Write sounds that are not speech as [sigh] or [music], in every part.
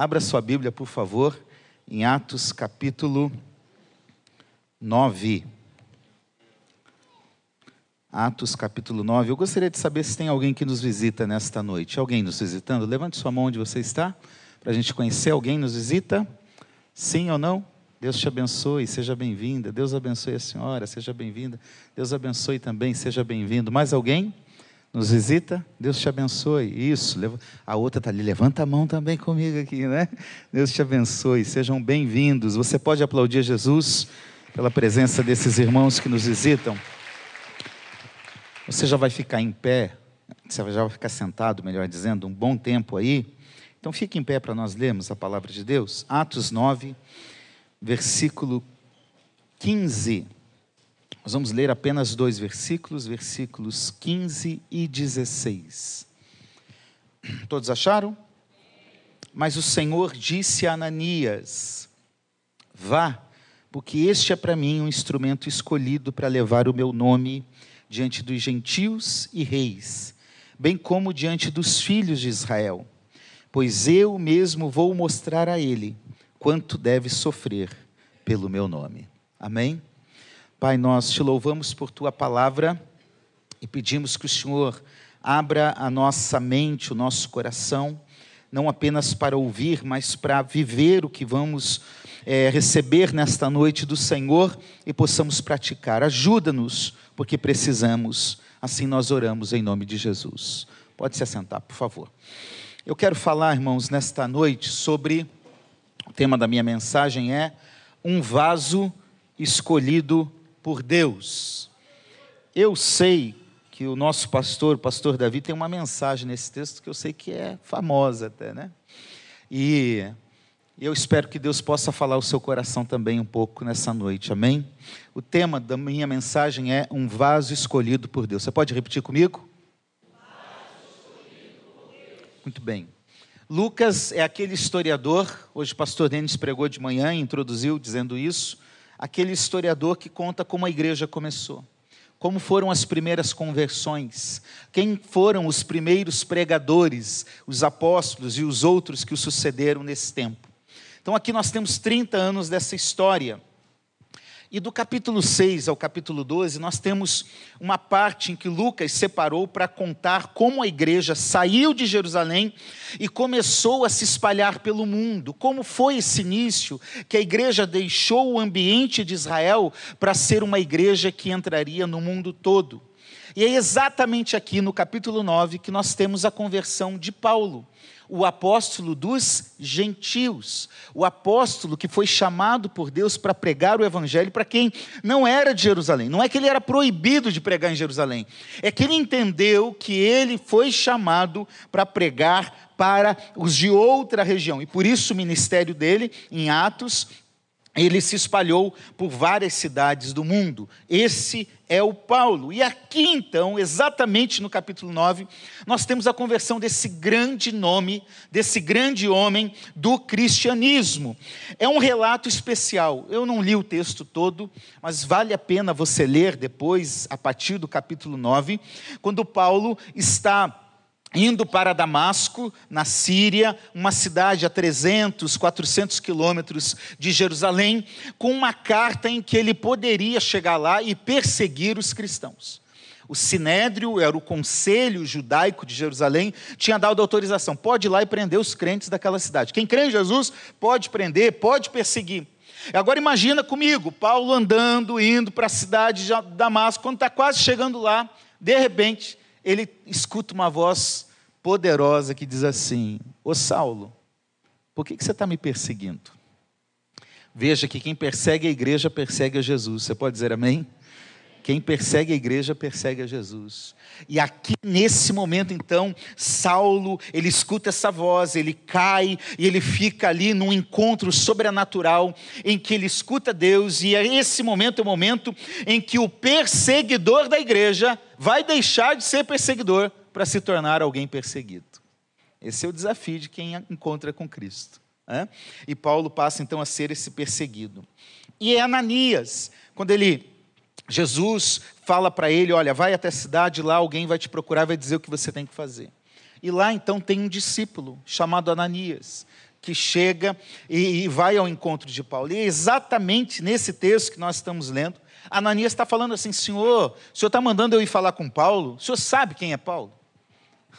Abra sua Bíblia, por favor, em Atos capítulo 9. Atos capítulo 9. Eu gostaria de saber se tem alguém que nos visita nesta noite. Alguém nos visitando? Levante sua mão onde você está, para a gente conhecer. Alguém nos visita? Sim ou não? Deus te abençoe, seja bem-vinda. Deus abençoe a senhora, seja bem-vinda. Deus abençoe também, seja bem-vindo. Mais alguém? Nos visita, Deus te abençoe. Isso, a outra está ali, levanta a mão também comigo aqui, né? Deus te abençoe, sejam bem-vindos. Você pode aplaudir Jesus pela presença desses irmãos que nos visitam. Você já vai ficar em pé, você já vai ficar sentado, melhor dizendo, um bom tempo aí. Então fique em pé para nós lermos a palavra de Deus. Atos 9, versículo 15. Nós vamos ler apenas dois versículos, versículos 15 e 16. Todos acharam? Mas o Senhor disse a Ananias: Vá, porque este é para mim um instrumento escolhido para levar o meu nome diante dos gentios e reis, bem como diante dos filhos de Israel, pois eu mesmo vou mostrar a ele quanto deve sofrer pelo meu nome. Amém? Pai, nós te louvamos por tua palavra e pedimos que o Senhor abra a nossa mente, o nosso coração, não apenas para ouvir, mas para viver o que vamos é, receber nesta noite do Senhor e possamos praticar. Ajuda-nos, porque precisamos. Assim nós oramos em nome de Jesus. Pode se assentar, por favor. Eu quero falar, irmãos, nesta noite sobre o tema da minha mensagem é um vaso escolhido por Deus. Eu sei que o nosso pastor, o pastor Davi, tem uma mensagem nesse texto que eu sei que é famosa até, né? E eu espero que Deus possa falar o seu coração também um pouco nessa noite, amém? O tema da minha mensagem é um vaso escolhido por Deus. Você pode repetir comigo? Muito bem. Lucas é aquele historiador, hoje o pastor Denis pregou de manhã e introduziu dizendo isso aquele historiador que conta como a igreja começou. Como foram as primeiras conversões? Quem foram os primeiros pregadores, os apóstolos e os outros que o sucederam nesse tempo? Então, aqui nós temos 30 anos dessa história. E do capítulo 6 ao capítulo 12, nós temos uma parte em que Lucas separou para contar como a igreja saiu de Jerusalém e começou a se espalhar pelo mundo. Como foi esse início que a igreja deixou o ambiente de Israel para ser uma igreja que entraria no mundo todo. E é exatamente aqui no capítulo 9 que nós temos a conversão de Paulo o apóstolo dos gentios, o apóstolo que foi chamado por Deus para pregar o evangelho para quem não era de Jerusalém. Não é que ele era proibido de pregar em Jerusalém, é que ele entendeu que ele foi chamado para pregar para os de outra região. E por isso o ministério dele, em Atos, ele se espalhou por várias cidades do mundo. Esse é o Paulo. E aqui então, exatamente no capítulo 9, nós temos a conversão desse grande nome, desse grande homem do cristianismo. É um relato especial. Eu não li o texto todo, mas vale a pena você ler depois, a partir do capítulo 9, quando Paulo está indo para Damasco, na Síria, uma cidade a 300, 400 quilômetros de Jerusalém, com uma carta em que ele poderia chegar lá e perseguir os cristãos. O Sinédrio, era o conselho judaico de Jerusalém, tinha dado autorização, pode ir lá e prender os crentes daquela cidade. Quem crê em Jesus pode prender, pode perseguir. Agora imagina comigo, Paulo andando, indo para a cidade de Damasco, quando está quase chegando lá, de repente, ele escuta uma voz poderosa que diz assim: Ô Saulo, por que, que você está me perseguindo? Veja que quem persegue a igreja persegue a Jesus. Você pode dizer amém? Quem persegue a igreja persegue a Jesus. E aqui nesse momento então, Saulo, ele escuta essa voz, ele cai e ele fica ali num encontro sobrenatural em que ele escuta Deus e é esse momento é o momento em que o perseguidor da igreja vai deixar de ser perseguidor para se tornar alguém perseguido. Esse é o desafio de quem encontra com Cristo. Né? E Paulo passa então a ser esse perseguido. E é Ananias, quando ele Jesus fala para ele: Olha, vai até a cidade, lá alguém vai te procurar, vai dizer o que você tem que fazer. E lá então tem um discípulo chamado Ananias, que chega e, e vai ao encontro de Paulo. E é exatamente nesse texto que nós estamos lendo, Ananias está falando assim: Senhor, o senhor está mandando eu ir falar com Paulo? O senhor sabe quem é Paulo?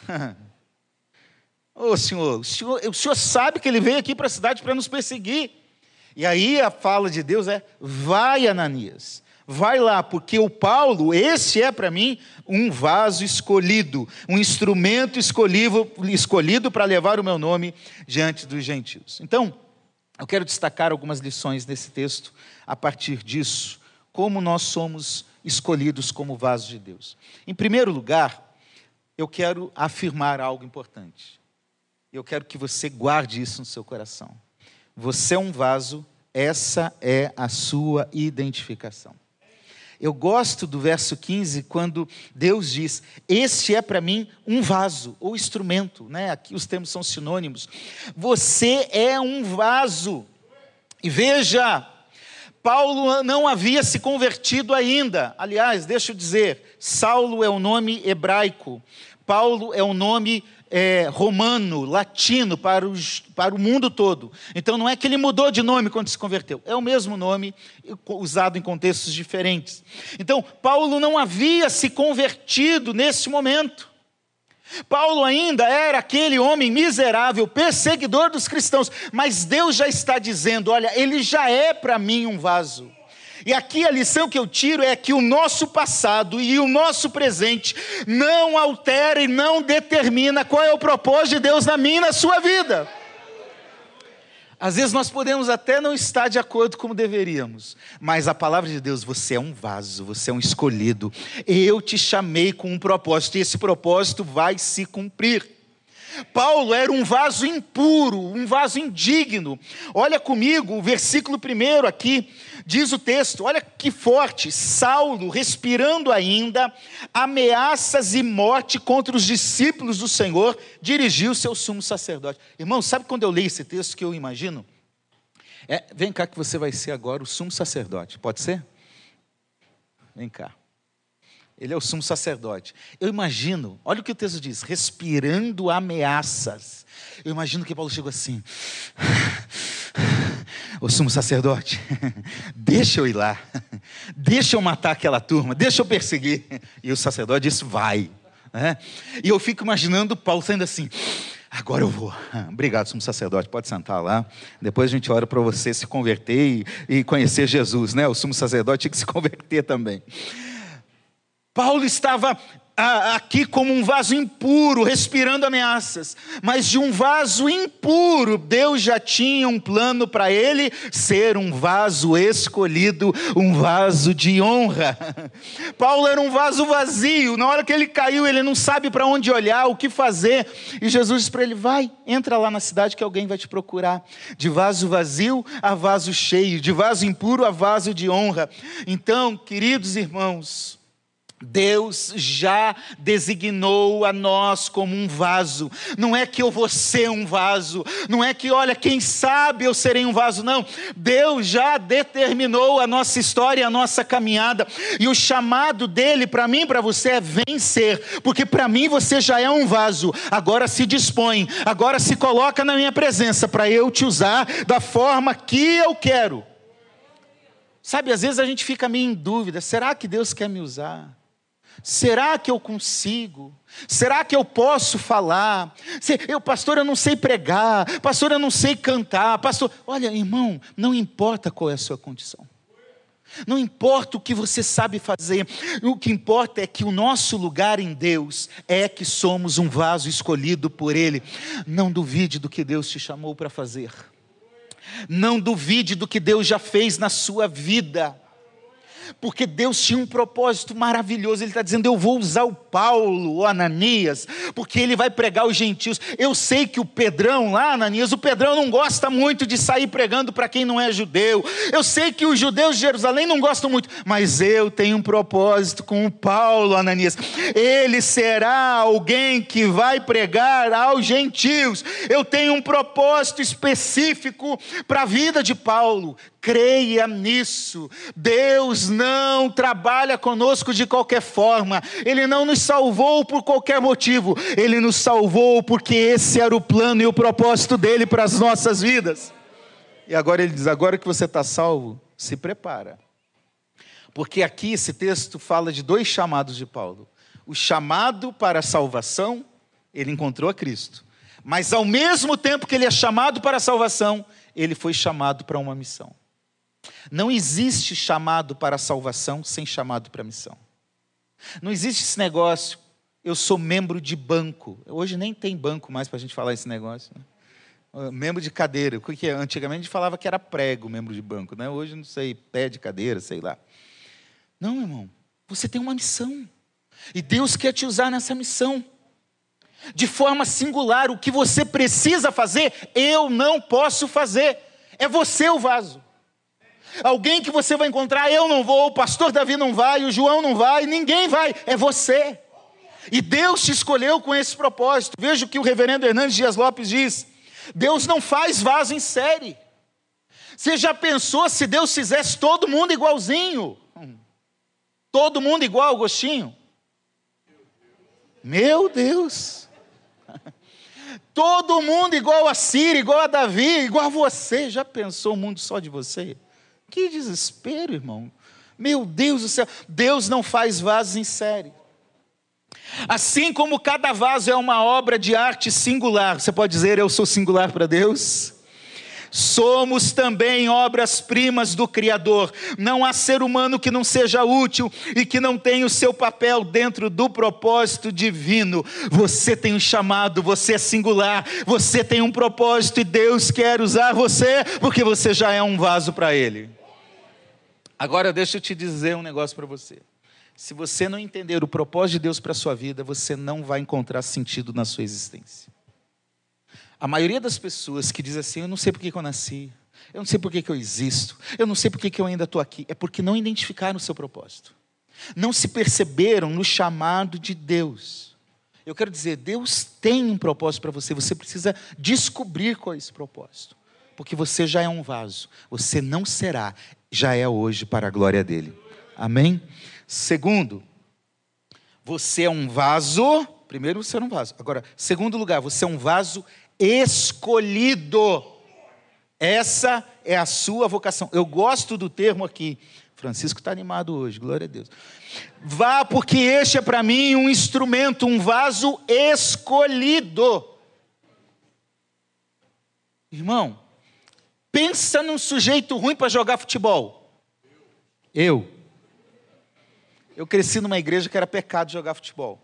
[laughs] Ô oh, senhor, o senhor, o senhor sabe que ele veio aqui para a cidade para nos perseguir. E aí a fala de Deus é: vai, Ananias, vai lá, porque o Paulo, esse é para mim um vaso escolhido, um instrumento escolhido, escolhido para levar o meu nome diante dos gentios. Então, eu quero destacar algumas lições nesse texto a partir disso, como nós somos escolhidos como vasos de Deus. Em primeiro lugar, eu quero afirmar algo importante. Eu quero que você guarde isso no seu coração. Você é um vaso, essa é a sua identificação. Eu gosto do verso 15, quando Deus diz: Este é para mim um vaso, ou instrumento, né? aqui os termos são sinônimos. Você é um vaso. E veja, Paulo não havia se convertido ainda. Aliás, deixa eu dizer, Saulo é o nome hebraico, Paulo é o nome é, romano, latino para, os, para o mundo todo. Então não é que ele mudou de nome quando se converteu, é o mesmo nome usado em contextos diferentes. Então, Paulo não havia se convertido nesse momento. Paulo ainda era aquele homem miserável, perseguidor dos cristãos, mas Deus já está dizendo: olha, ele já é para mim um vaso. E aqui a lição que eu tiro é que o nosso passado e o nosso presente não altera e não determina qual é o propósito de Deus na minha e na sua vida. Às vezes nós podemos até não estar de acordo como deveríamos, mas a palavra de Deus, você é um vaso, você é um escolhido. Eu te chamei com um propósito e esse propósito vai se cumprir. Paulo era um vaso impuro, um vaso indigno. Olha comigo o versículo primeiro aqui, diz o texto: olha que forte. Saulo, respirando ainda, ameaças e morte contra os discípulos do Senhor, dirigiu seu sumo sacerdote. Irmão, sabe quando eu leio esse texto que eu imagino? É, vem cá que você vai ser agora o sumo sacerdote, pode ser? Vem cá. Ele é o sumo sacerdote. Eu imagino, olha o que o texto diz: respirando ameaças. Eu imagino que Paulo chegou assim: o sumo sacerdote, [laughs] deixa eu ir lá, [laughs] deixa eu matar aquela turma, deixa eu perseguir. E o sacerdote disse: vai. Né? E eu fico imaginando Paulo saindo assim. Agora eu vou. [laughs] Obrigado, sumo sacerdote. Pode sentar lá. Depois a gente ora para você se converter e, e conhecer Jesus, né? O sumo sacerdote tinha que se converter também. Paulo estava aqui como um vaso impuro, respirando ameaças, mas de um vaso impuro, Deus já tinha um plano para ele ser um vaso escolhido, um vaso de honra. [laughs] Paulo era um vaso vazio, na hora que ele caiu, ele não sabe para onde olhar, o que fazer, e Jesus disse para ele: vai, entra lá na cidade que alguém vai te procurar. De vaso vazio a vaso cheio, de vaso impuro a vaso de honra. Então, queridos irmãos, Deus já designou a nós como um vaso. Não é que eu vou ser um vaso, não é que, olha, quem sabe eu serei um vaso, não. Deus já determinou a nossa história, a nossa caminhada, e o chamado dele para mim, para você é vencer, porque para mim você já é um vaso. Agora se dispõe, agora se coloca na minha presença para eu te usar da forma que eu quero. Sabe, às vezes a gente fica meio em dúvida: será que Deus quer me usar? Será que eu consigo? Será que eu posso falar? Eu, pastor, eu não sei pregar. Pastor, eu não sei cantar. Pastor, olha, irmão, não importa qual é a sua condição. Não importa o que você sabe fazer, o que importa é que o nosso lugar em Deus é que somos um vaso escolhido por Ele. Não duvide do que Deus te chamou para fazer. Não duvide do que Deus já fez na sua vida porque Deus tinha um propósito maravilhoso. Ele está dizendo: Eu vou usar o Paulo, o Ananias, porque ele vai pregar os gentios. Eu sei que o Pedrão lá, Ananias, o Pedrão não gosta muito de sair pregando para quem não é judeu. Eu sei que os judeus de Jerusalém não gostam muito, mas eu tenho um propósito com o Paulo, Ananias. Ele será alguém que vai pregar aos gentios. Eu tenho um propósito específico para a vida de Paulo. Creia nisso. Deus não trabalha conosco de qualquer forma. Ele não nos salvou por qualquer motivo. Ele nos salvou porque esse era o plano e o propósito dele para as nossas vidas. E agora ele diz: agora que você está salvo, se prepara. Porque aqui esse texto fala de dois chamados de Paulo: o chamado para a salvação, ele encontrou a Cristo. Mas ao mesmo tempo que ele é chamado para a salvação, ele foi chamado para uma missão. Não existe chamado para a salvação sem chamado para a missão. Não existe esse negócio, eu sou membro de banco. Hoje nem tem banco mais para a gente falar esse negócio. Né? Ah, membro de cadeira. O que é? Antigamente a gente falava que era prego, membro de banco. Né? Hoje não sei, pé de cadeira, sei lá. Não, irmão. Você tem uma missão. E Deus quer te usar nessa missão. De forma singular, o que você precisa fazer, eu não posso fazer. É você o vaso. Alguém que você vai encontrar, eu não vou, o pastor Davi não vai, o João não vai, ninguém vai, é você. E Deus te escolheu com esse propósito. Veja o que o reverendo Hernandes Dias Lopes diz: Deus não faz vaso em série. Você já pensou se Deus fizesse todo mundo igualzinho? Todo mundo igual, Agostinho? Meu Deus! Todo mundo igual a Ciro, igual a Davi, igual a você. Já pensou o mundo só de você? Que desespero, irmão. Meu Deus do céu. Deus não faz vasos em série. Assim como cada vaso é uma obra de arte singular, você pode dizer eu sou singular para Deus? Somos também obras-primas do Criador. Não há ser humano que não seja útil e que não tenha o seu papel dentro do propósito divino. Você tem um chamado, você é singular, você tem um propósito e Deus quer usar você porque você já é um vaso para Ele. Agora deixa eu te dizer um negócio para você. Se você não entender o propósito de Deus para a sua vida, você não vai encontrar sentido na sua existência. A maioria das pessoas que diz assim, eu não sei por que eu nasci, eu não sei por que eu existo, eu não sei por que eu ainda estou aqui, é porque não identificaram o seu propósito. Não se perceberam no chamado de Deus. Eu quero dizer, Deus tem um propósito para você, você precisa descobrir qual é esse propósito. Porque você já é um vaso, você não será já é hoje para a glória dele. Amém? Segundo, você é um vaso. Primeiro, você é um vaso. Agora, segundo lugar, você é um vaso escolhido. Essa é a sua vocação. Eu gosto do termo aqui. Francisco está animado hoje, glória a Deus. Vá, porque este é para mim um instrumento, um vaso escolhido. Irmão, Pensa num sujeito ruim para jogar futebol. Eu. Eu cresci numa igreja que era pecado jogar futebol.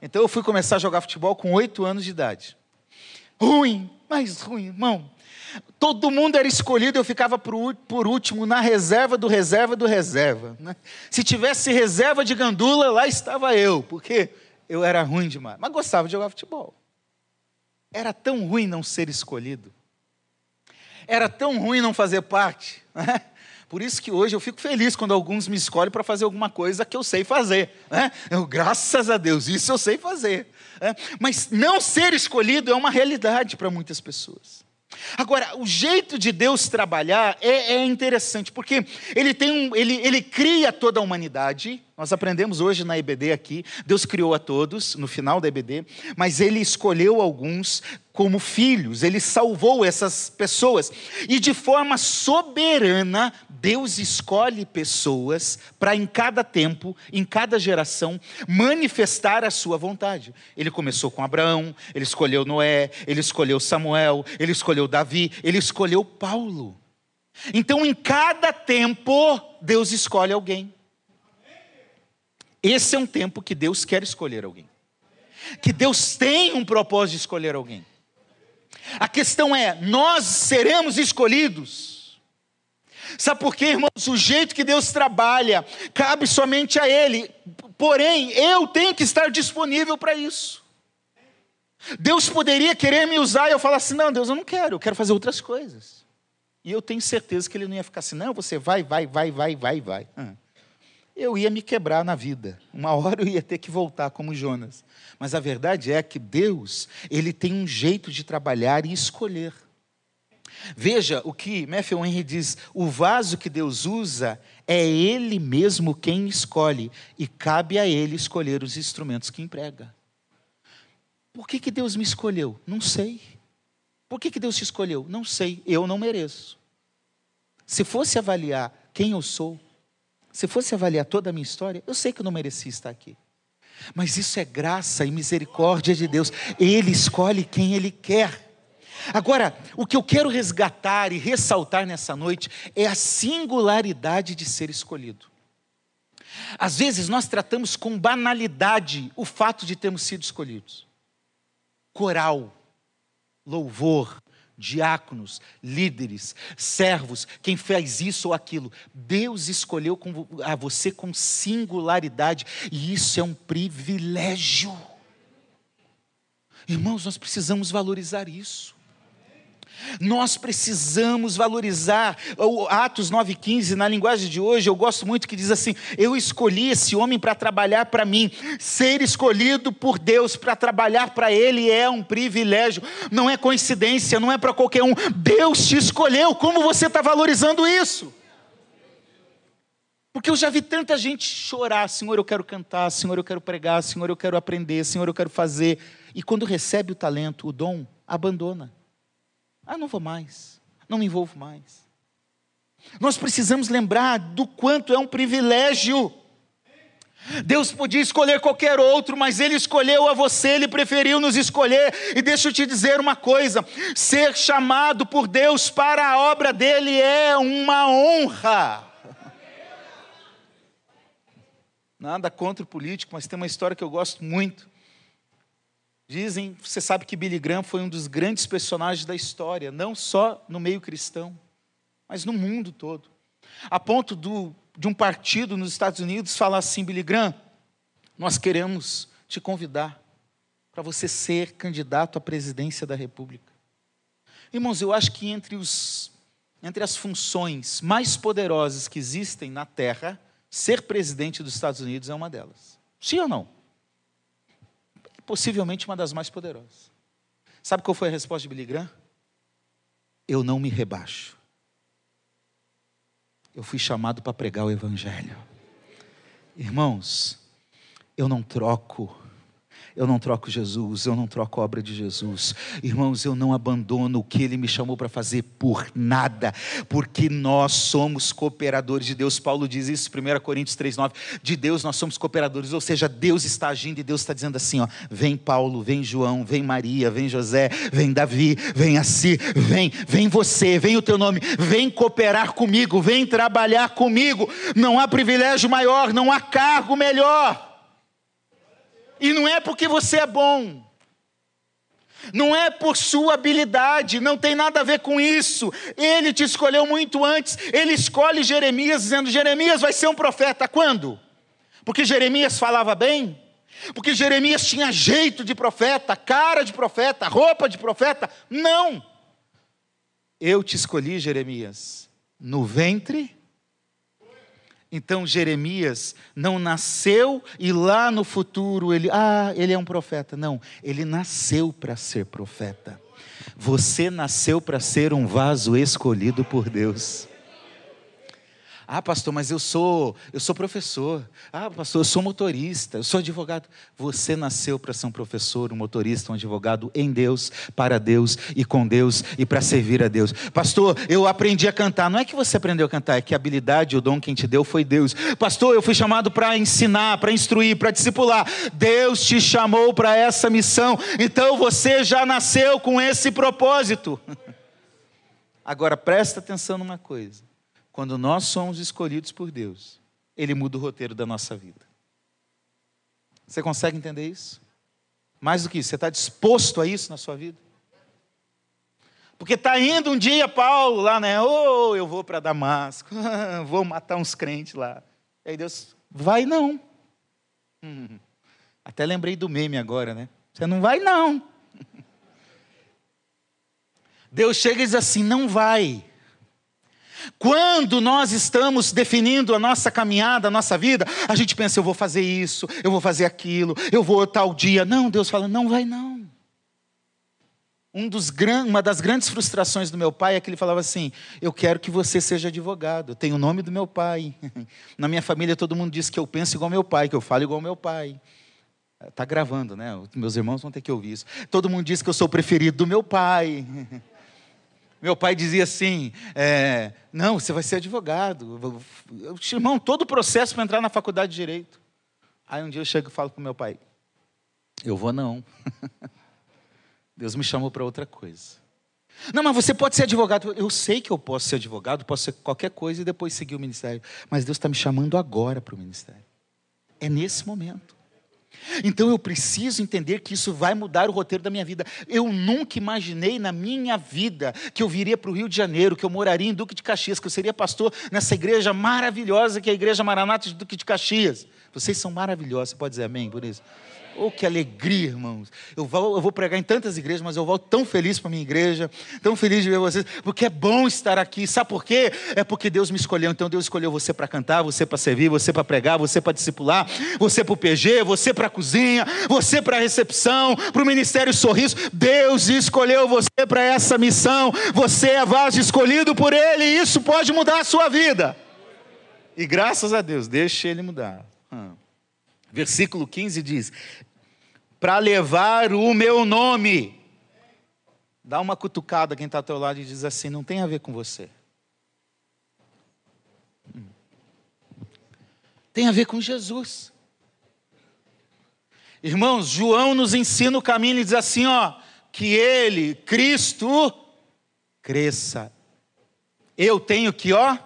Então eu fui começar a jogar futebol com oito anos de idade. Ruim, mais ruim, irmão. Todo mundo era escolhido, eu ficava por, último na reserva do reserva do reserva. Né? Se tivesse reserva de gandula, lá estava eu, porque eu era ruim demais. Mas gostava de jogar futebol. Era tão ruim não ser escolhido. Era tão ruim não fazer parte. Né? Por isso que hoje eu fico feliz quando alguns me escolhem para fazer alguma coisa que eu sei fazer. Né? Eu, graças a Deus, isso eu sei fazer. Né? Mas não ser escolhido é uma realidade para muitas pessoas. Agora, o jeito de Deus trabalhar é, é interessante, porque ele, tem um, ele, ele cria toda a humanidade, nós aprendemos hoje na EBD aqui, Deus criou a todos, no final da EBD, mas Ele escolheu alguns como filhos, Ele salvou essas pessoas. E de forma soberana, Deus escolhe pessoas para em cada tempo, em cada geração, manifestar a sua vontade. Ele começou com Abraão, Ele escolheu Noé, Ele escolheu Samuel, Ele escolheu Davi, Ele escolheu Paulo. Então, em cada tempo, Deus escolhe alguém. Esse é um tempo que Deus quer escolher alguém. Que Deus tem um propósito de escolher alguém. A questão é: nós seremos escolhidos. Sabe por quê, irmãos? O jeito que Deus trabalha cabe somente a Ele. Porém, eu tenho que estar disponível para isso. Deus poderia querer me usar e eu falar assim: não, Deus, eu não quero, eu quero fazer outras coisas. E eu tenho certeza que Ele não ia ficar assim: não, você vai, vai, vai, vai, vai, vai. Hum eu ia me quebrar na vida. Uma hora eu ia ter que voltar como Jonas. Mas a verdade é que Deus, ele tem um jeito de trabalhar e escolher. Veja o que Matthew Henry diz: o vaso que Deus usa é Ele mesmo quem escolhe, e cabe a Ele escolher os instrumentos que emprega. Por que, que Deus me escolheu? Não sei. Por que, que Deus te escolheu? Não sei. Eu não mereço. Se fosse avaliar quem eu sou, se fosse avaliar toda a minha história, eu sei que eu não merecia estar aqui. Mas isso é graça e misericórdia de Deus. Ele escolhe quem Ele quer. Agora, o que eu quero resgatar e ressaltar nessa noite é a singularidade de ser escolhido. Às vezes nós tratamos com banalidade o fato de termos sido escolhidos. Coral, louvor, diáconos, líderes, servos, quem faz isso ou aquilo. Deus escolheu a você com singularidade e isso é um privilégio. Irmãos, nós precisamos valorizar isso. Nós precisamos valorizar. O Atos 9,15, na linguagem de hoje, eu gosto muito que diz assim: Eu escolhi esse homem para trabalhar para mim. Ser escolhido por Deus para trabalhar para Ele é um privilégio, não é coincidência, não é para qualquer um. Deus te escolheu. Como você está valorizando isso? Porque eu já vi tanta gente chorar: Senhor, eu quero cantar, Senhor, eu quero pregar, Senhor, eu quero aprender, Senhor, eu quero fazer. E quando recebe o talento, o dom, abandona. Ah, não vou mais, não me envolvo mais. Nós precisamos lembrar do quanto é um privilégio. Deus podia escolher qualquer outro, mas Ele escolheu a você, Ele preferiu nos escolher. E deixa eu te dizer uma coisa: ser chamado por Deus para a obra dele é uma honra. Nada contra o político, mas tem uma história que eu gosto muito. Dizem, você sabe que Billy Graham foi um dos grandes personagens da história, não só no meio cristão, mas no mundo todo. A ponto do, de um partido nos Estados Unidos falar assim: Billy Graham, nós queremos te convidar para você ser candidato à presidência da República. Irmãos, eu acho que entre, os, entre as funções mais poderosas que existem na Terra, ser presidente dos Estados Unidos é uma delas. Sim ou não? Possivelmente uma das mais poderosas. Sabe qual foi a resposta de Billy Graham? Eu não me rebaixo. Eu fui chamado para pregar o Evangelho. Irmãos, eu não troco eu não troco Jesus, eu não troco a obra de Jesus. Irmãos, eu não abandono o que Ele me chamou para fazer por nada, porque nós somos cooperadores de Deus. Paulo diz isso, 1 Coríntios 3,9. De Deus nós somos cooperadores, ou seja, Deus está agindo e Deus está dizendo assim: ó, vem Paulo, vem João, vem Maria, vem José, vem Davi, vem Assi, vem, vem você, vem o teu nome, vem cooperar comigo, vem trabalhar comigo. Não há privilégio maior, não há cargo melhor. E não é porque você é bom. Não é por sua habilidade, não tem nada a ver com isso. Ele te escolheu muito antes. Ele escolhe Jeremias, dizendo: Jeremias vai ser um profeta. Quando? Porque Jeremias falava bem? Porque Jeremias tinha jeito de profeta, cara de profeta, roupa de profeta? Não. Eu te escolhi, Jeremias, no ventre então Jeremias não nasceu e lá no futuro ele, ah, ele é um profeta. Não, ele nasceu para ser profeta. Você nasceu para ser um vaso escolhido por Deus. Ah, pastor, mas eu sou, eu sou professor. Ah, pastor, eu sou motorista, eu sou advogado. Você nasceu para ser um professor, um motorista, um advogado em Deus, para Deus e com Deus e para servir a Deus. Pastor, eu aprendi a cantar. Não é que você aprendeu a cantar, é que a habilidade, o dom quem te deu foi Deus. Pastor, eu fui chamado para ensinar, para instruir, para discipular. Deus te chamou para essa missão. Então você já nasceu com esse propósito. [laughs] Agora presta atenção numa coisa. Quando nós somos escolhidos por Deus, Ele muda o roteiro da nossa vida. Você consegue entender isso? Mais do que isso, você está disposto a isso na sua vida? Porque está indo um dia Paulo lá, né? Oh, eu vou para Damasco, [laughs] vou matar uns crentes lá. E aí Deus, vai não. Hum, até lembrei do meme agora, né? Você não vai não. [laughs] Deus chega e diz assim: não vai. Quando nós estamos definindo a nossa caminhada, a nossa vida, a gente pensa, eu vou fazer isso, eu vou fazer aquilo, eu vou tal dia. Não, Deus fala, não vai não. Um dos. Uma das grandes frustrações do meu pai é que ele falava assim: Eu quero que você seja advogado, tem o nome do meu pai. [laughs] Na minha família todo mundo diz que eu penso igual meu pai, que eu falo igual meu pai. Está gravando, né? Meus irmãos vão ter que ouvir isso. Todo mundo diz que eu sou o preferido do meu pai. [laughs] Meu pai dizia assim: é, Não, você vai ser advogado. Irmão, todo o processo para entrar na faculdade de direito. Aí um dia eu chego e falo para o meu pai: Eu vou não. [laughs] Deus me chamou para outra coisa. Não, mas você pode ser advogado. Eu sei que eu posso ser advogado, posso ser qualquer coisa e depois seguir o ministério. Mas Deus está me chamando agora para o ministério. É nesse momento. Então eu preciso entender que isso vai mudar o roteiro da minha vida. Eu nunca imaginei na minha vida que eu viria para o Rio de Janeiro, que eu moraria em Duque de Caxias, que eu seria pastor nessa igreja maravilhosa que é a Igreja Maranata de Duque de Caxias. Vocês são maravilhosos, você pode dizer amém por isso? Oh, que alegria, irmãos. Eu vou, eu vou pregar em tantas igrejas, mas eu volto tão feliz para minha igreja, tão feliz de ver vocês, porque é bom estar aqui. Sabe por quê? É porque Deus me escolheu. Então Deus escolheu você para cantar, você para servir, você para pregar, você para discipular, você para o PG, você para a cozinha, você para a recepção, para o ministério sorriso. Deus escolheu você para essa missão. Você é vaso escolhido por Ele, e isso pode mudar a sua vida. E graças a Deus, deixe Ele mudar. Hum. Versículo 15 diz: Para levar o meu nome. Dá uma cutucada quem está ao teu lado e diz assim: Não tem a ver com você. Hum. Tem a ver com Jesus. Irmãos, João nos ensina o caminho e diz assim: ó, que ele, Cristo, cresça. Eu tenho que, ó,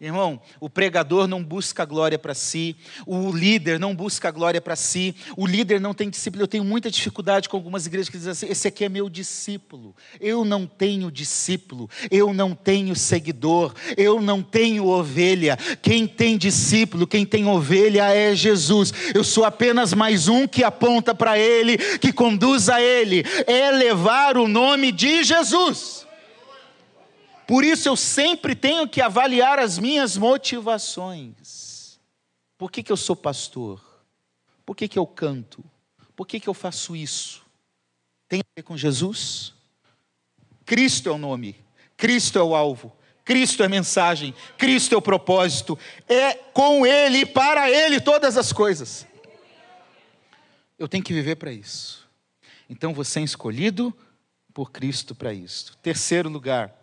Irmão, o pregador não busca glória para si, o líder não busca glória para si, o líder não tem discípulo. Eu tenho muita dificuldade com algumas igrejas que dizem assim: esse aqui é meu discípulo. Eu não tenho discípulo, eu não tenho seguidor, eu não tenho ovelha. Quem tem discípulo, quem tem ovelha é Jesus. Eu sou apenas mais um que aponta para Ele, que conduz a Ele. É levar o nome de Jesus. Por isso eu sempre tenho que avaliar as minhas motivações. Por que, que eu sou pastor? Por que, que eu canto? Por que, que eu faço isso? Tem a ver com Jesus? Cristo é o nome, Cristo é o alvo, Cristo é a mensagem, Cristo é o propósito, é com Ele e para Ele todas as coisas. Eu tenho que viver para isso. Então você é escolhido por Cristo para isso. Terceiro lugar,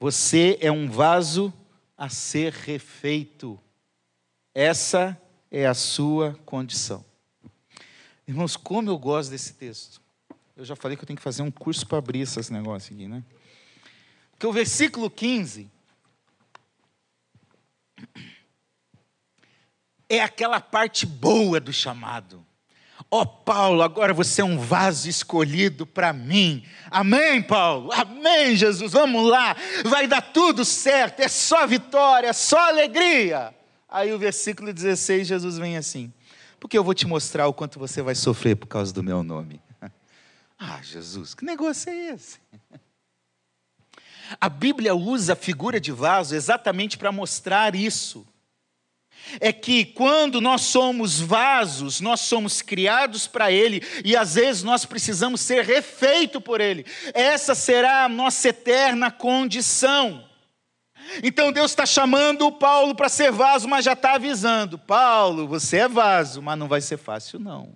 você é um vaso a ser refeito. Essa é a sua condição. Irmãos, como eu gosto desse texto. Eu já falei que eu tenho que fazer um curso para abrir esse negócio aqui, né? Porque o versículo 15 é aquela parte boa do chamado. Ó oh, Paulo, agora você é um vaso escolhido para mim. Amém, Paulo? Amém, Jesus. Vamos lá, vai dar tudo certo, é só vitória, é só alegria. Aí o versículo 16, Jesus vem assim: Porque eu vou te mostrar o quanto você vai sofrer por causa do meu nome. [laughs] Ah, Jesus, que negócio é esse? [laughs] A Bíblia usa a figura de vaso exatamente para mostrar isso é que quando nós somos vasos, nós somos criados para Ele e às vezes nós precisamos ser refeito por Ele. Essa será a nossa eterna condição. Então Deus está chamando o Paulo para ser vaso, mas já está avisando: Paulo, você é vaso, mas não vai ser fácil, não.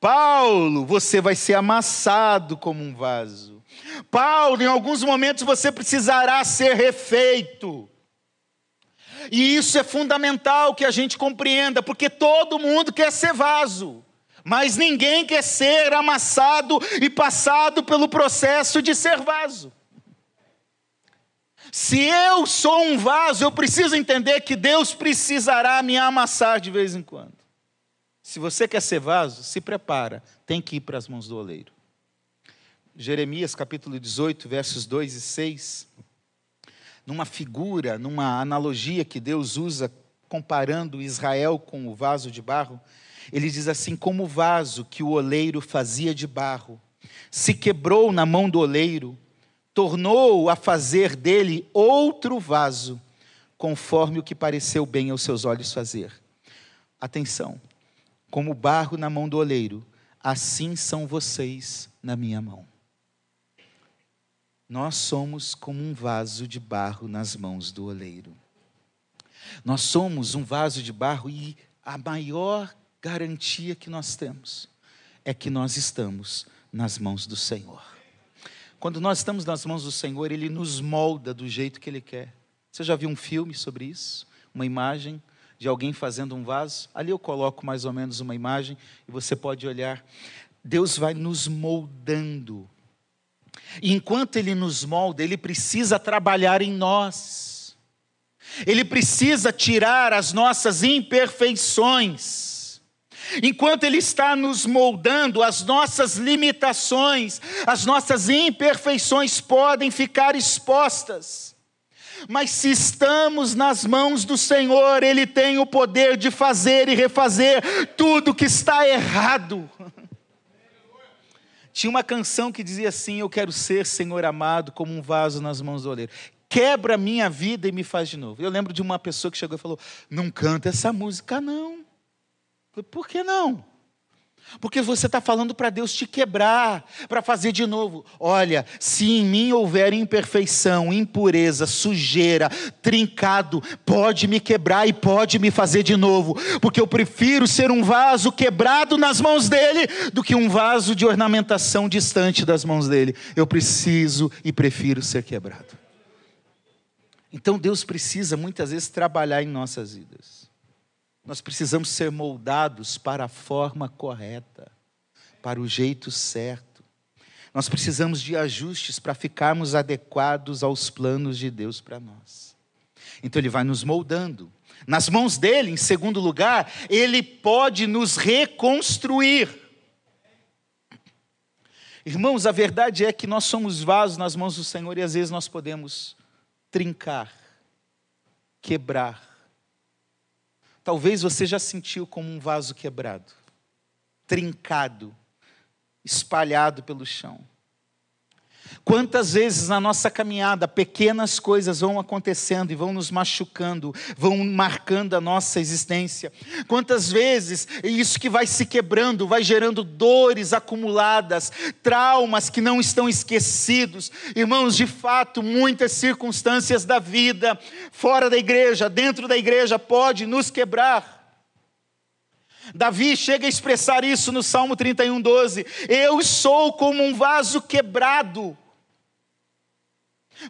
Paulo, você vai ser amassado como um vaso. Paulo, em alguns momentos você precisará ser refeito. E isso é fundamental que a gente compreenda, porque todo mundo quer ser vaso, mas ninguém quer ser amassado e passado pelo processo de ser vaso. Se eu sou um vaso, eu preciso entender que Deus precisará me amassar de vez em quando. Se você quer ser vaso, se prepara, tem que ir para as mãos do oleiro. Jeremias capítulo 18, versos 2 e 6 numa figura, numa analogia que Deus usa comparando Israel com o vaso de barro, ele diz assim: como o vaso que o oleiro fazia de barro se quebrou na mão do oleiro, tornou a fazer dele outro vaso, conforme o que pareceu bem aos seus olhos fazer. Atenção, como barro na mão do oleiro, assim são vocês na minha mão. Nós somos como um vaso de barro nas mãos do oleiro. Nós somos um vaso de barro e a maior garantia que nós temos é que nós estamos nas mãos do Senhor. Quando nós estamos nas mãos do Senhor, Ele nos molda do jeito que Ele quer. Você já viu um filme sobre isso? Uma imagem de alguém fazendo um vaso? Ali eu coloco mais ou menos uma imagem e você pode olhar. Deus vai nos moldando. Enquanto Ele nos molda, Ele precisa trabalhar em nós. Ele precisa tirar as nossas imperfeições. Enquanto Ele está nos moldando, as nossas limitações, as nossas imperfeições podem ficar expostas. Mas se estamos nas mãos do Senhor, Ele tem o poder de fazer e refazer tudo que está errado. [laughs] Tinha uma canção que dizia assim: Eu quero ser, Senhor amado, como um vaso nas mãos do oleiro. Quebra minha vida e me faz de novo. Eu lembro de uma pessoa que chegou e falou: Não canta essa música, não. Por que não? Porque você está falando para Deus te quebrar, para fazer de novo. Olha, se em mim houver imperfeição, impureza, sujeira, trincado, pode me quebrar e pode me fazer de novo. Porque eu prefiro ser um vaso quebrado nas mãos dele do que um vaso de ornamentação distante das mãos dele. Eu preciso e prefiro ser quebrado. Então Deus precisa muitas vezes trabalhar em nossas vidas. Nós precisamos ser moldados para a forma correta, para o jeito certo. Nós precisamos de ajustes para ficarmos adequados aos planos de Deus para nós. Então Ele vai nos moldando. Nas mãos dele, em segundo lugar, Ele pode nos reconstruir. Irmãos, a verdade é que nós somos vasos nas mãos do Senhor e às vezes nós podemos trincar, quebrar, Talvez você já sentiu como um vaso quebrado, trincado, espalhado pelo chão. Quantas vezes na nossa caminhada pequenas coisas vão acontecendo e vão nos machucando, vão marcando a nossa existência. Quantas vezes isso que vai se quebrando, vai gerando dores acumuladas, traumas que não estão esquecidos. Irmãos, de fato, muitas circunstâncias da vida, fora da igreja, dentro da igreja, pode nos quebrar. Davi chega a expressar isso no Salmo 31, 12: Eu sou como um vaso quebrado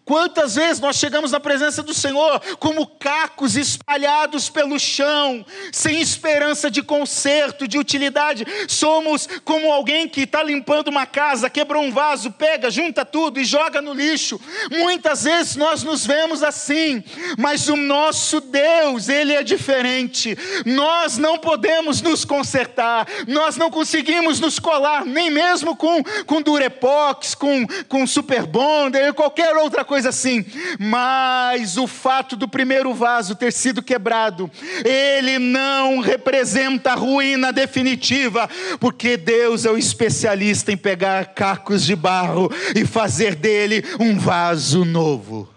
Quantas vezes nós chegamos na presença do Senhor como cacos espalhados pelo chão, sem esperança de conserto, de utilidade? Somos como alguém que está limpando uma casa, quebrou um vaso, pega, junta tudo e joga no lixo. Muitas vezes nós nos vemos assim, mas o nosso Deus, Ele é diferente. Nós não podemos nos consertar, nós não conseguimos nos colar, nem mesmo com, com Durepox, com, com Super Bonder, qualquer outra outra coisa assim, mas o fato do primeiro vaso ter sido quebrado, ele não representa a ruína definitiva, porque Deus é o especialista em pegar cacos de barro e fazer dele um vaso novo.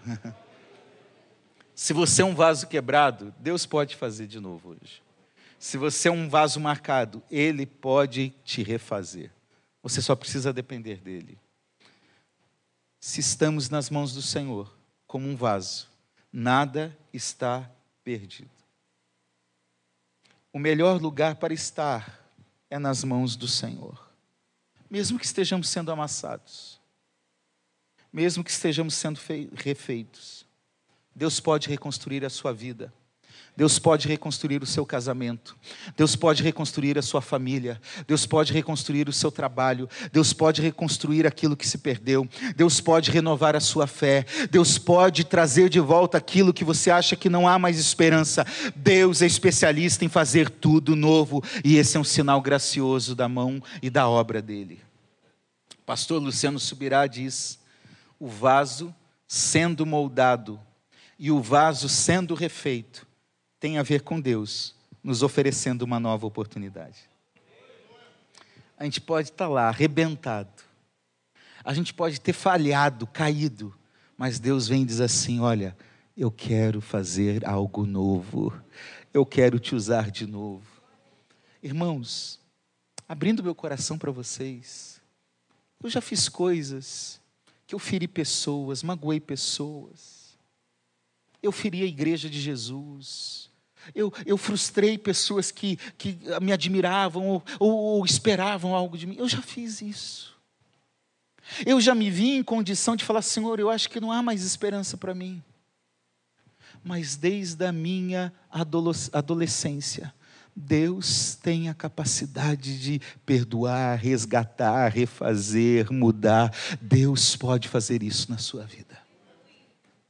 Se você é um vaso quebrado, Deus pode fazer de novo hoje. Se você é um vaso marcado, Ele pode te refazer. Você só precisa depender dele se estamos nas mãos do Senhor, como um vaso, nada está perdido. O melhor lugar para estar é nas mãos do Senhor, mesmo que estejamos sendo amassados, mesmo que estejamos sendo refeitos, Deus pode reconstruir a sua vida. Deus pode reconstruir o seu casamento, Deus pode reconstruir a sua família, Deus pode reconstruir o seu trabalho, Deus pode reconstruir aquilo que se perdeu, Deus pode renovar a sua fé, Deus pode trazer de volta aquilo que você acha que não há mais esperança. Deus é especialista em fazer tudo novo e esse é um sinal gracioso da mão e da obra dele. Pastor Luciano Subirá diz: o vaso sendo moldado e o vaso sendo refeito tem a ver com Deus nos oferecendo uma nova oportunidade. A gente pode estar lá arrebentado, a gente pode ter falhado, caído, mas Deus vem e diz assim: Olha, eu quero fazer algo novo, eu quero te usar de novo. Irmãos, abrindo meu coração para vocês. Eu já fiz coisas que eu feri pessoas, magoei pessoas. Eu feri a igreja de Jesus. Eu, eu frustrei pessoas que, que me admiravam ou, ou, ou esperavam algo de mim. Eu já fiz isso. Eu já me vi em condição de falar, Senhor, eu acho que não há mais esperança para mim. Mas desde a minha adolescência, Deus tem a capacidade de perdoar, resgatar, refazer, mudar. Deus pode fazer isso na sua vida.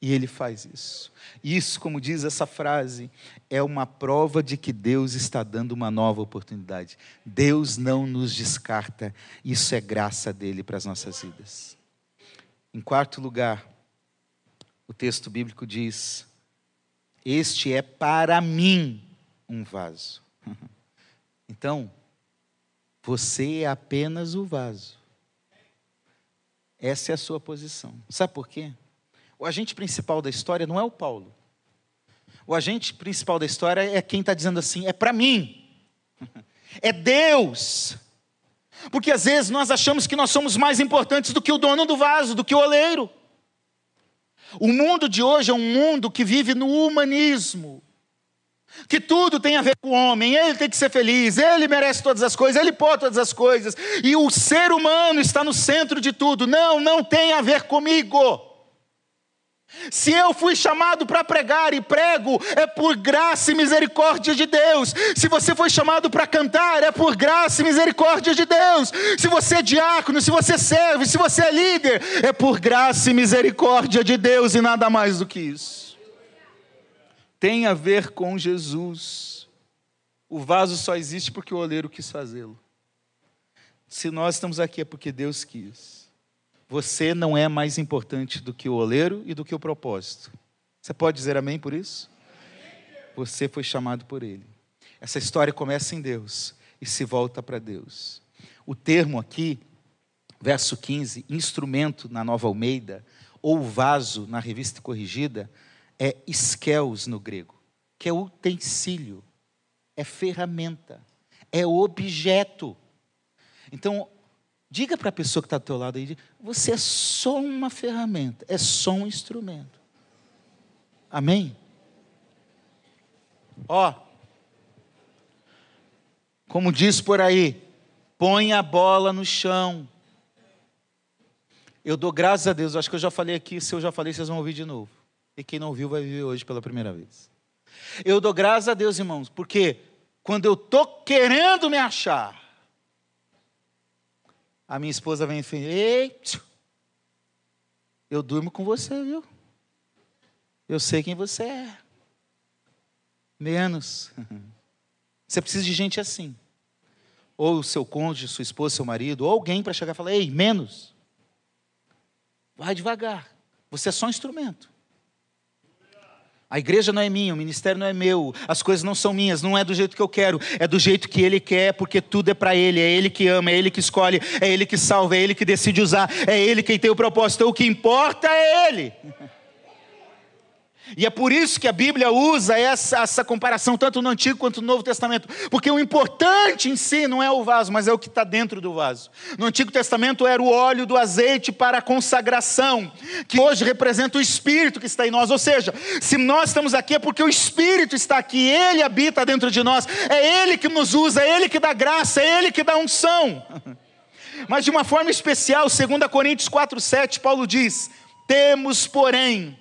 E Ele faz isso. Isso, como diz essa frase, é uma prova de que Deus está dando uma nova oportunidade. Deus não nos descarta. Isso é graça dele para as nossas vidas. Em quarto lugar, o texto bíblico diz: Este é para mim um vaso [laughs] Então, você é apenas o vaso. Essa é a sua posição. Sabe por quê? O agente principal da história não é o Paulo. O agente principal da história é quem está dizendo assim: é para mim. [laughs] É Deus. Porque às vezes nós achamos que nós somos mais importantes do que o dono do vaso, do que o oleiro. O mundo de hoje é um mundo que vive no humanismo que tudo tem a ver com o homem, ele tem que ser feliz, ele merece todas as coisas, ele pode todas as coisas, e o ser humano está no centro de tudo. Não, não tem a ver comigo. Se eu fui chamado para pregar e prego, é por graça e misericórdia de Deus. Se você foi chamado para cantar, é por graça e misericórdia de Deus. Se você é diácono, se você serve, se você é líder, é por graça e misericórdia de Deus e nada mais do que isso tem a ver com Jesus. O vaso só existe porque o oleiro quis fazê-lo. Se nós estamos aqui é porque Deus quis. Você não é mais importante do que o oleiro e do que o propósito. Você pode dizer amém por isso? Você foi chamado por Ele. Essa história começa em Deus e se volta para Deus. O termo aqui, verso 15, instrumento na Nova Almeida, ou vaso na revista corrigida, é esqueus no grego, que é utensílio, é ferramenta, é objeto. Então, diga para a pessoa que está do teu lado aí, você é só uma ferramenta, é só um instrumento. Amém? Ó, como diz por aí, põe a bola no chão. Eu dou graças a Deus, acho que eu já falei aqui, se eu já falei, vocês vão ouvir de novo. E quem não viu vai ver hoje pela primeira vez. Eu dou graças a Deus, irmãos, porque quando eu estou querendo me achar, a minha esposa vem e fala: Ei, eu durmo com você, viu? Eu sei quem você é. Menos. [laughs] Você precisa de gente assim. Ou seu cônjuge, sua esposa, seu marido, ou alguém para chegar e falar: Ei, menos. Vai devagar. Você é só um instrumento. A igreja não é minha, o ministério não é meu, as coisas não são minhas, não é do jeito que eu quero, é do jeito que Ele quer, porque tudo é para Ele, é Ele que ama, é Ele que escolhe, é Ele que salva, é Ele que decide usar, é Ele quem tem o propósito, então, o que importa é Ele. [laughs] E é por isso que a Bíblia usa essa, essa comparação, tanto no Antigo quanto no Novo Testamento, porque o importante em si não é o vaso, mas é o que está dentro do vaso. No Antigo Testamento era o óleo do azeite para a consagração, que hoje representa o Espírito que está em nós. Ou seja, se nós estamos aqui é porque o Espírito está aqui, ele habita dentro de nós, é ele que nos usa, é ele que dá graça, é ele que dá unção. [laughs] Mas de uma forma especial, 2 Coríntios 4,7, Paulo diz: Temos, porém,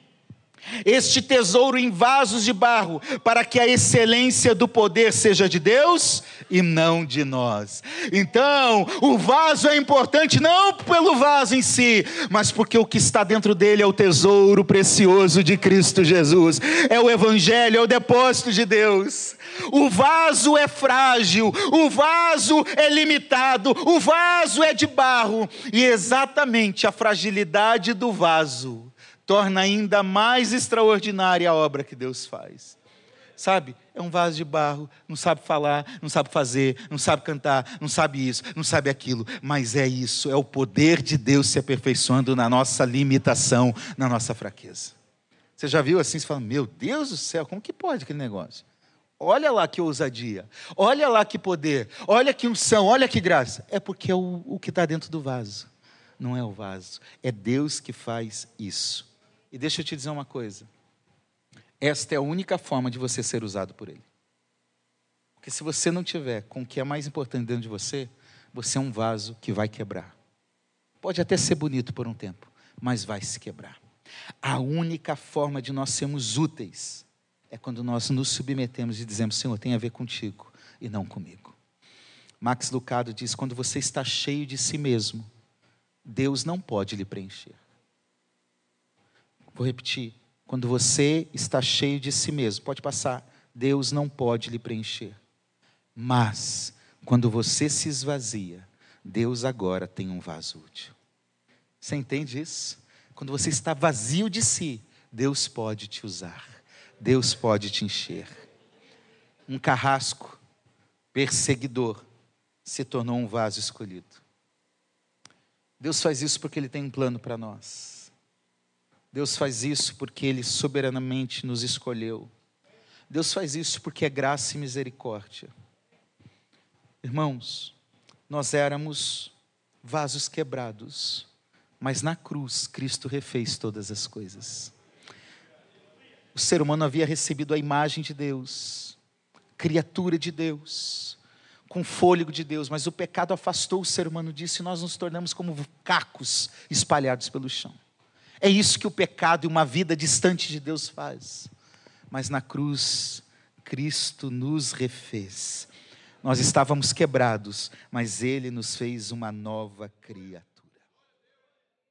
este tesouro em vasos de barro, para que a excelência do poder seja de Deus e não de nós. Então, o vaso é importante não pelo vaso em si, mas porque o que está dentro dele é o tesouro precioso de Cristo Jesus, é o Evangelho, é o depósito de Deus. O vaso é frágil, o vaso é limitado, o vaso é de barro, e exatamente a fragilidade do vaso torna ainda mais extraordinária a obra que Deus faz. Sabe? É um vaso de barro, não sabe falar, não sabe fazer, não sabe cantar, não sabe isso, não sabe aquilo, mas é isso, é o poder de Deus se aperfeiçoando na nossa limitação, na nossa fraqueza. Você já viu assim, você fala, meu Deus do céu, como que pode aquele negócio? Olha lá que ousadia, olha lá que poder, olha que unção, olha que graça. É porque é o, o que está dentro do vaso, não é o vaso, é Deus que faz isso. E deixa eu te dizer uma coisa: esta é a única forma de você ser usado por Ele. Porque se você não tiver com o que é mais importante dentro de você, você é um vaso que vai quebrar. Pode até ser bonito por um tempo, mas vai se quebrar. A única forma de nós sermos úteis é quando nós nos submetemos e dizemos: Senhor, tem a ver contigo e não comigo. Max Lucado diz: quando você está cheio de si mesmo, Deus não pode lhe preencher. Vou repetir. Quando você está cheio de si mesmo, pode passar, Deus não pode lhe preencher. Mas, quando você se esvazia, Deus agora tem um vaso útil. Você entende isso? Quando você está vazio de si, Deus pode te usar. Deus pode te encher. Um carrasco perseguidor se tornou um vaso escolhido. Deus faz isso porque Ele tem um plano para nós. Deus faz isso porque Ele soberanamente nos escolheu. Deus faz isso porque é graça e misericórdia. Irmãos, nós éramos vasos quebrados, mas na cruz Cristo refez todas as coisas. O ser humano havia recebido a imagem de Deus, criatura de Deus, com fôlego de Deus, mas o pecado afastou o ser humano disso e nós nos tornamos como cacos espalhados pelo chão. É isso que o pecado e uma vida distante de Deus faz. Mas na cruz, Cristo nos refez. Nós estávamos quebrados, mas Ele nos fez uma nova criatura.